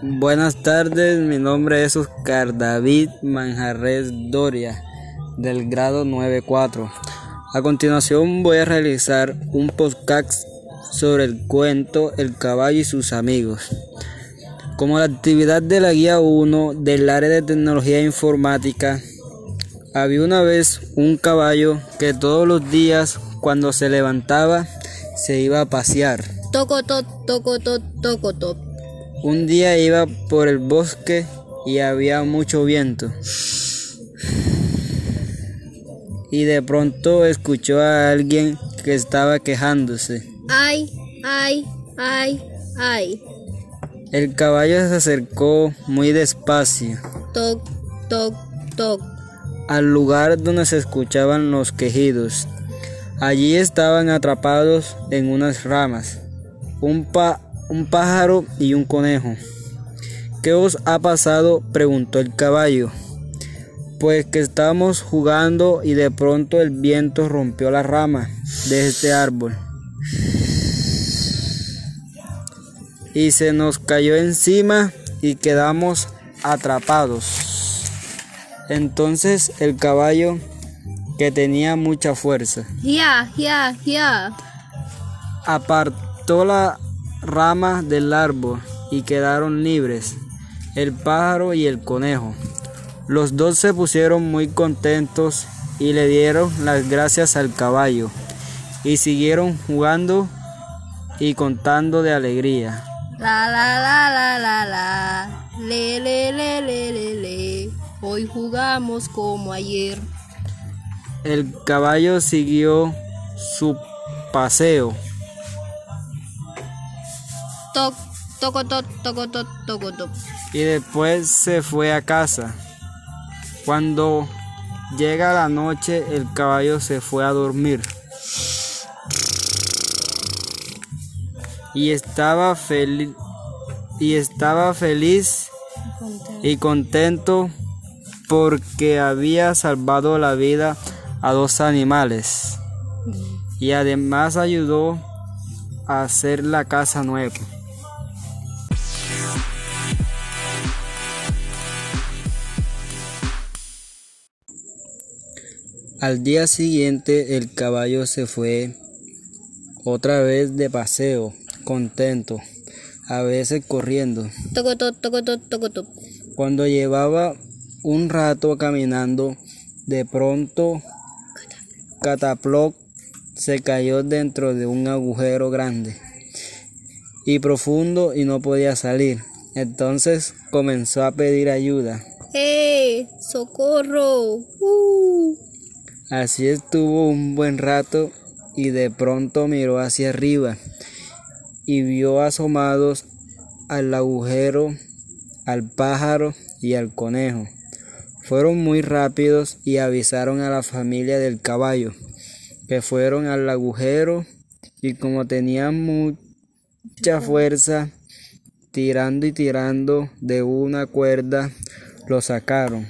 Buenas tardes, mi nombre es Oscar David Manjarres Doria, del grado 94. A continuación voy a realizar un podcast sobre el cuento El caballo y sus amigos. Como la actividad de la guía 1 del área de tecnología informática, había una vez un caballo que todos los días cuando se levantaba se iba a pasear. Toco, toco, toco, toco, toco. Un día iba por el bosque y había mucho viento. Y de pronto escuchó a alguien que estaba quejándose. Ay, ay, ay, ay. El caballo se acercó muy despacio Toc, toc, toc. al lugar donde se escuchaban los quejidos. Allí estaban atrapados en unas ramas un, pa- un pájaro y un conejo. ¿Qué os ha pasado? preguntó el caballo. Pues que estábamos jugando y de pronto el viento rompió la rama de este árbol. Y se nos cayó encima y quedamos atrapados. Entonces el caballo, que tenía mucha fuerza, Ya, ya, ya. Apartó la rama del árbol y quedaron libres el pájaro y el conejo. Los dos se pusieron muy contentos y le dieron las gracias al caballo y siguieron jugando y contando de alegría. La, la, la, la, la, la. Le, le, le, le, le, le. Hoy jugamos como ayer. El caballo siguió su paseo Toc, y después se fue a casa. Cuando llega la noche, el caballo se fue a dormir. Y estaba feliz y estaba feliz y contento porque había salvado la vida a dos animales y además ayudó a hacer la casa nueva. Al día siguiente el caballo se fue otra vez de paseo, contento, a veces corriendo. Cuando llevaba un rato caminando, de pronto Cataploc se cayó dentro de un agujero grande y profundo y no podía salir. Entonces comenzó a pedir ayuda. ¡Eh! ¡Socorro! ¡Uh! Así estuvo un buen rato y de pronto miró hacia arriba y vio asomados al agujero, al pájaro y al conejo. Fueron muy rápidos y avisaron a la familia del caballo que fueron al agujero y como tenían mucha fuerza, tirando y tirando de una cuerda, lo sacaron.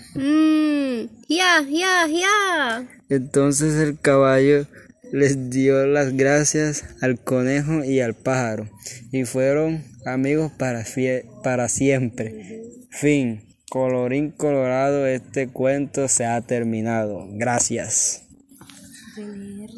¡Ya, ya, ya! Entonces el caballo les dio las gracias al conejo y al pájaro y fueron amigos para siempre. Fin. Colorín colorado, este cuento se ha terminado. Gracias.